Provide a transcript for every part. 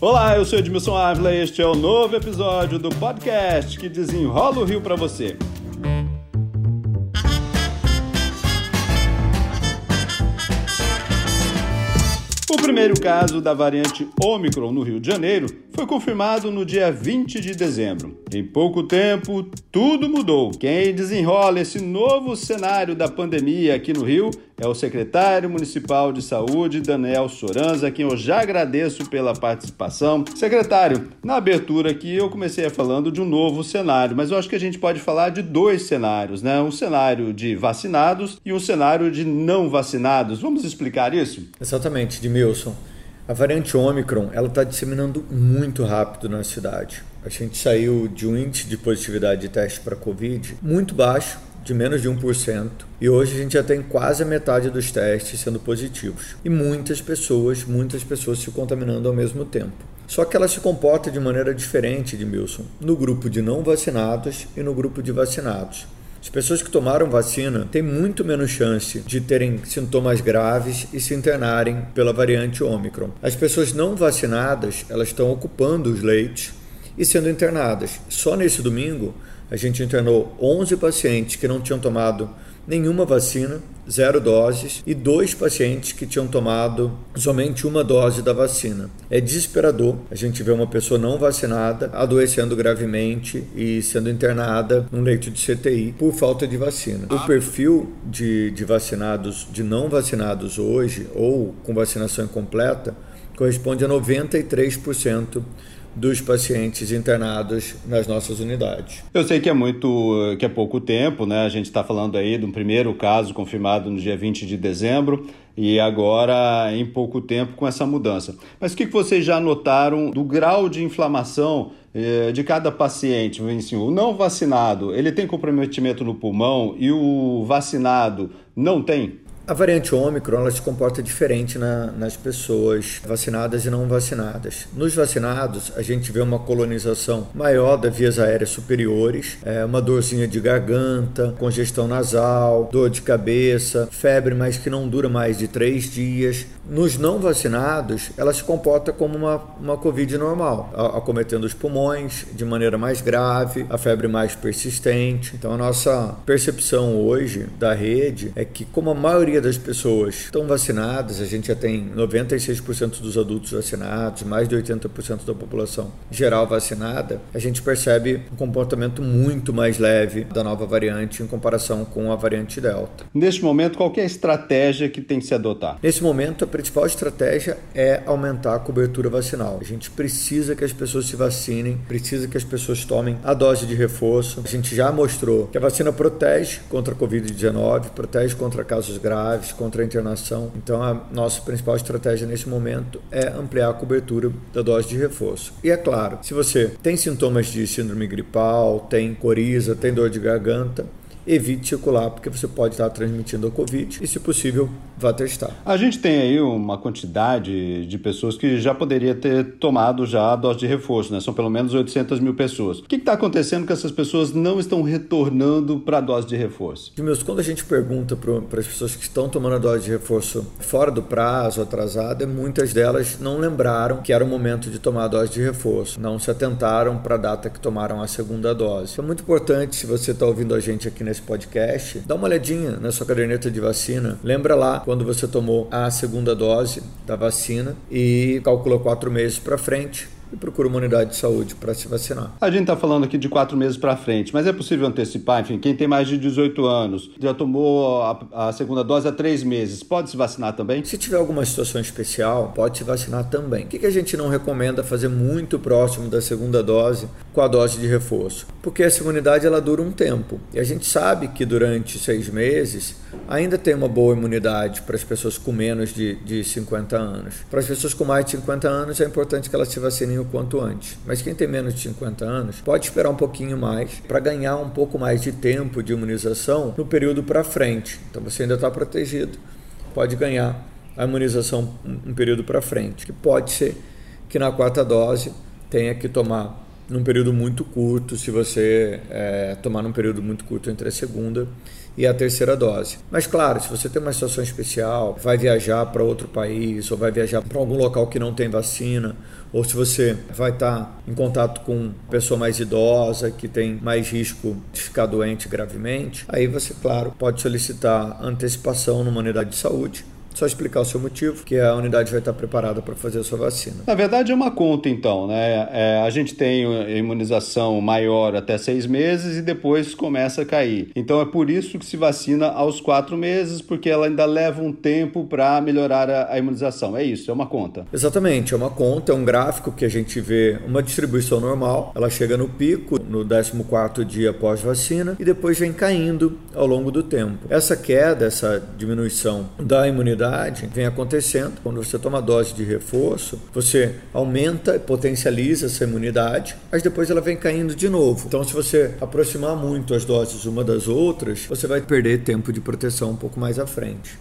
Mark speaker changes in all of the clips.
Speaker 1: Olá, eu sou Edmilson Ávila e este é o novo episódio do podcast que desenrola o Rio para você. O primeiro caso da variante Omicron no Rio de Janeiro foi confirmado no dia 20 de dezembro. Em pouco tempo, tudo mudou. Quem desenrola esse novo cenário da pandemia aqui no Rio é o secretário municipal de saúde, Daniel Soranza, a quem eu já agradeço pela participação. Secretário, na abertura aqui eu comecei falando de um novo cenário, mas eu acho que a gente pode falar de dois cenários, né? Um cenário de vacinados e um cenário de não vacinados. Vamos explicar isso?
Speaker 2: Exatamente, Edmilson. A variante Omicron ela está disseminando muito rápido na cidade. A gente saiu de um índice de positividade de teste para Covid muito baixo, de menos de 1%, e hoje a gente já tem quase a metade dos testes sendo positivos. E muitas pessoas, muitas pessoas se contaminando ao mesmo tempo. Só que ela se comporta de maneira diferente, de Milson, no grupo de não vacinados e no grupo de vacinados. As pessoas que tomaram vacina têm muito menos chance de terem sintomas graves e se internarem pela variante Omicron. As pessoas não vacinadas, elas estão ocupando os leitos e sendo internadas. Só nesse domingo, a gente internou 11 pacientes que não tinham tomado nenhuma vacina, zero doses, e dois pacientes que tinham tomado somente uma dose da vacina. É desesperador a gente ver uma pessoa não vacinada adoecendo gravemente e sendo internada num leito de CTI por falta de vacina. O perfil de, de vacinados, de não vacinados hoje, ou com vacinação incompleta, corresponde a 93% dos pacientes internados nas nossas unidades.
Speaker 1: Eu sei que é muito, que é pouco tempo, né? A gente está falando aí de um primeiro caso confirmado no dia 20 de dezembro e agora em pouco tempo com essa mudança. Mas o que vocês já notaram do grau de inflamação eh, de cada paciente? Assim, o não vacinado, ele tem comprometimento no pulmão e o vacinado não tem?
Speaker 2: A variante Ômicron ela se comporta diferente na, nas pessoas vacinadas e não vacinadas. Nos vacinados, a gente vê uma colonização maior das vias aéreas superiores, é, uma dorzinha de garganta, congestão nasal, dor de cabeça, febre, mas que não dura mais de três dias. Nos não vacinados, ela se comporta como uma, uma Covid normal, acometendo os pulmões de maneira mais grave, a febre mais persistente. Então, a nossa percepção hoje da rede é que, como a maioria das pessoas estão vacinadas, a gente já tem 96% dos adultos vacinados, mais de 80% da população geral vacinada, a gente percebe um comportamento muito mais leve da nova variante em comparação com a variante Delta.
Speaker 1: Neste momento, qual é a estratégia que tem que se adotar?
Speaker 2: Nesse momento, a principal estratégia é aumentar a cobertura vacinal. A gente precisa que as pessoas se vacinem, precisa que as pessoas tomem a dose de reforço. A gente já mostrou que a vacina protege contra a Covid-19, protege contra casos graves contra a internação. Então, a nossa principal estratégia nesse momento é ampliar a cobertura da dose de reforço. E é claro, se você tem sintomas de síndrome gripal, tem coriza, tem dor de garganta, evite circular, porque você pode estar transmitindo a Covid e, se possível, vá testar.
Speaker 1: A gente tem aí uma quantidade de pessoas que já poderia ter tomado já a dose de reforço, né? São pelo menos 800 mil pessoas. O que está acontecendo que essas pessoas não estão retornando para a dose de reforço?
Speaker 2: Meus, quando a gente pergunta para as pessoas que estão tomando a dose de reforço fora do prazo, atrasada, muitas delas não lembraram que era o momento de tomar a dose de reforço, não se atentaram para a data que tomaram a segunda dose. É muito importante, se você está ouvindo a gente aqui nesse esse podcast, dá uma olhadinha na sua caderneta de vacina. Lembra lá quando você tomou a segunda dose da vacina e calcula quatro meses para frente e procura uma unidade de saúde para se vacinar.
Speaker 1: A gente está falando aqui de quatro meses para frente, mas é possível antecipar? Enfim, quem tem mais de 18 anos, já tomou a, a, segunda dose há três meses, pode se vacinar também?
Speaker 2: Se tiver alguma situação especial, pode se vacinar também. O que, que a gente não recomenda fazer muito próximo da segunda dose com a dose de reforço? Porque essa imunidade ela dura um tempo e a gente sabe que durante seis meses ainda tem uma boa imunidade para as pessoas com menos de, de 50 anos. Para as pessoas com mais de 50 anos é importante que elas se vacinem o quanto antes. Mas quem tem menos de 50 anos pode esperar um pouquinho mais para ganhar um pouco mais de tempo de imunização no período para frente. Então você ainda está protegido, pode ganhar a imunização um período para frente, que pode ser que na quarta dose tenha que tomar num período muito curto, se você é, tomar num período muito curto entre a segunda e a terceira dose. Mas claro, se você tem uma situação especial, vai viajar para outro país ou vai viajar para algum local que não tem vacina, ou se você vai estar em contato com pessoa mais idosa que tem mais risco de ficar doente gravemente, aí você, claro, pode solicitar antecipação numa unidade de saúde só explicar o seu motivo, que a unidade vai estar preparada para fazer a sua vacina.
Speaker 1: Na verdade, é uma conta, então, né? É, a gente tem imunização maior até seis meses e depois começa a cair. Então, é por isso que se vacina aos quatro meses, porque ela ainda leva um tempo para melhorar a, a imunização. É isso, é uma conta.
Speaker 2: Exatamente, é uma conta, é um gráfico que a gente vê uma distribuição normal. Ela chega no pico no 14 dia após vacina e depois vem caindo ao longo do tempo. Essa queda, essa diminuição da imunidade imunidade vem acontecendo. Quando você toma dose de reforço, você aumenta e potencializa essa imunidade, mas depois ela vem caindo de novo. Então, se você aproximar muito as doses uma das outras, você vai perder tempo de proteção um pouco mais à frente.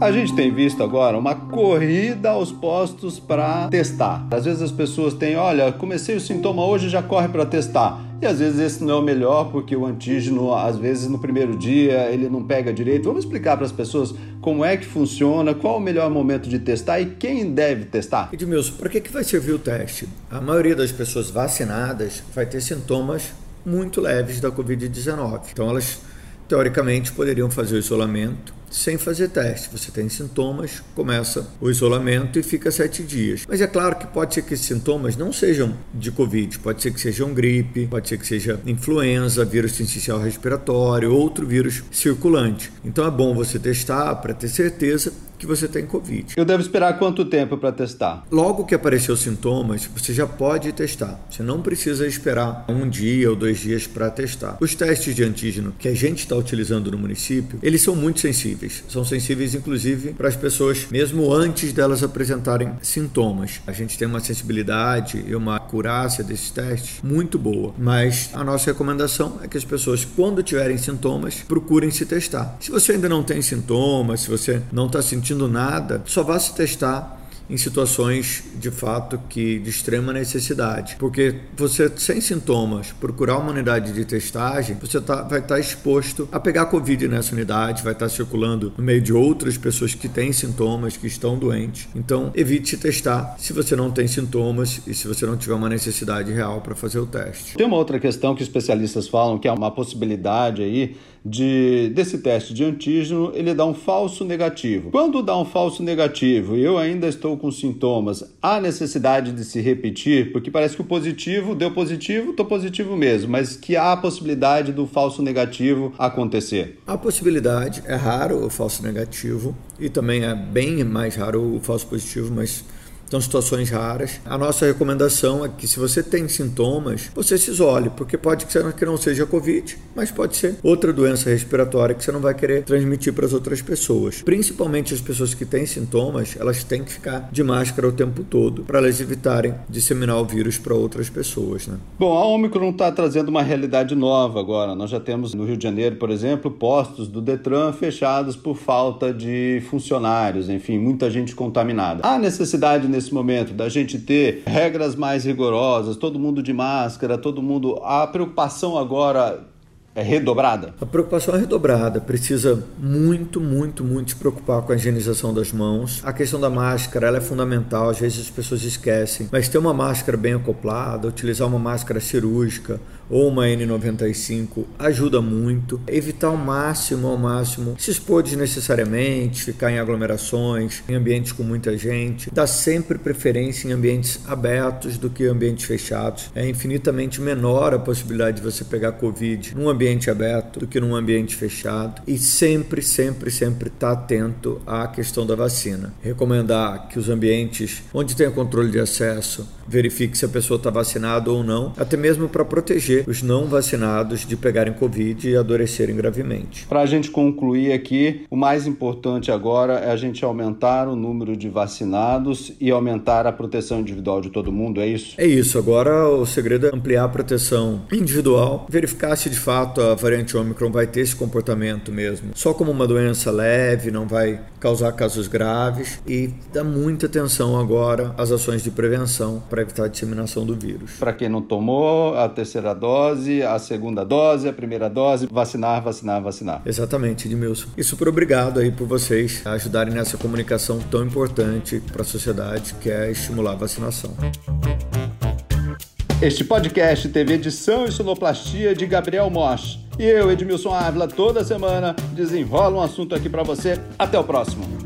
Speaker 1: A gente tem visto agora uma corrida aos postos para testar. Às vezes as pessoas têm, olha, comecei o sintoma hoje, já corre para testar. E às vezes esse não é o melhor, porque o antígeno, às vezes no primeiro dia, ele não pega direito. Vamos explicar para as pessoas como é que funciona, qual o melhor momento de testar e quem deve testar?
Speaker 2: Edmilson, para que, que vai servir o teste? A maioria das pessoas vacinadas vai ter sintomas muito leves da Covid-19. Então elas, teoricamente, poderiam fazer o isolamento sem fazer teste. Você tem sintomas, começa o isolamento e fica sete dias. Mas é claro que pode ser que esses sintomas não sejam de Covid, pode ser que sejam gripe, pode ser que seja influenza, vírus sensicial respiratório, outro vírus circulante. Então é bom você testar para ter certeza que você tem Covid.
Speaker 1: Eu devo esperar quanto tempo para testar?
Speaker 2: Logo que aparecer os sintomas, você já pode testar. Você não precisa esperar um dia ou dois dias para testar. Os testes de antígeno que a gente está utilizando no município, eles são muito sensíveis. São sensíveis, inclusive, para as pessoas mesmo antes delas apresentarem sintomas. A gente tem uma sensibilidade e uma acurácia desses testes muito boa. Mas a nossa recomendação é que as pessoas, quando tiverem sintomas, procurem se testar. Se você ainda não tem sintomas, se você não está sentindo sentindo nada, só vá se testar em situações de fato que de extrema necessidade, porque você sem sintomas procurar uma unidade de testagem, você tá, vai estar tá exposto a pegar covid nessa unidade, vai estar tá circulando no meio de outras pessoas que têm sintomas, que estão doentes. Então evite testar se você não tem sintomas e se você não tiver uma necessidade real para fazer o teste.
Speaker 1: Tem uma outra questão que especialistas falam que é uma possibilidade aí de, desse teste de antígeno, ele dá um falso negativo. Quando dá um falso negativo e eu ainda estou com sintomas, há necessidade de se repetir, porque parece que o positivo deu positivo, estou positivo mesmo, mas que há a possibilidade do falso negativo acontecer.
Speaker 2: A possibilidade é raro o falso negativo e também é bem mais raro o falso positivo, mas são situações raras. A nossa recomendação é que se você tem sintomas, você se isole, porque pode ser que não seja Covid, mas pode ser outra doença respiratória que você não vai querer transmitir para as outras pessoas. Principalmente as pessoas que têm sintomas, elas têm que ficar de máscara o tempo todo para elas evitarem disseminar o vírus para outras pessoas. Né?
Speaker 1: Bom, a Omicron está trazendo uma realidade nova agora. Nós já temos no Rio de Janeiro, por exemplo, postos do Detran fechados por falta de funcionários, enfim, muita gente contaminada. Há necessidade nesse nesse momento, da gente ter regras mais rigorosas, todo mundo de máscara, todo mundo. A preocupação agora é redobrada?
Speaker 2: A preocupação é redobrada. Precisa muito, muito, muito se preocupar com a higienização das mãos. A questão da máscara ela é fundamental, às vezes as pessoas esquecem. Mas ter uma máscara bem acoplada, utilizar uma máscara cirúrgica ou uma N95 ajuda muito. Evitar ao máximo, ao máximo, se expor desnecessariamente, ficar em aglomerações, em ambientes com muita gente. Dar sempre preferência em ambientes abertos do que ambientes fechados. É infinitamente menor a possibilidade de você pegar Covid num ambiente ambiente aberto do que num ambiente fechado e sempre, sempre, sempre estar tá atento à questão da vacina. Recomendar que os ambientes onde tem controle de acesso verifique se a pessoa está vacinada ou não, até mesmo para proteger proteger os não vacinados de pegarem Covid e adoecerem gravemente.
Speaker 1: Para a gente concluir aqui, o mais importante agora é a gente aumentar o número de vacinados e aumentar a proteção individual de todo mundo, é isso?
Speaker 2: É isso. Agora o segredo é ampliar a proteção individual, verificar se de fato a variante Omicron vai ter esse comportamento mesmo, só como uma doença leve, não vai causar casos graves e dar muita atenção agora às ações de prevenção para evitar a disseminação do vírus.
Speaker 1: Para quem não tomou a terceira dose, a segunda dose, a primeira dose, vacinar, vacinar, vacinar.
Speaker 2: Exatamente, Edmilson. E super obrigado aí por vocês ajudarem nessa comunicação tão importante para a sociedade, que é estimular a vacinação.
Speaker 1: Este podcast teve edição e sonoplastia de Gabriel Mosch. E eu, Edmilson Ávila, toda semana desenrola um assunto aqui para você. Até o próximo.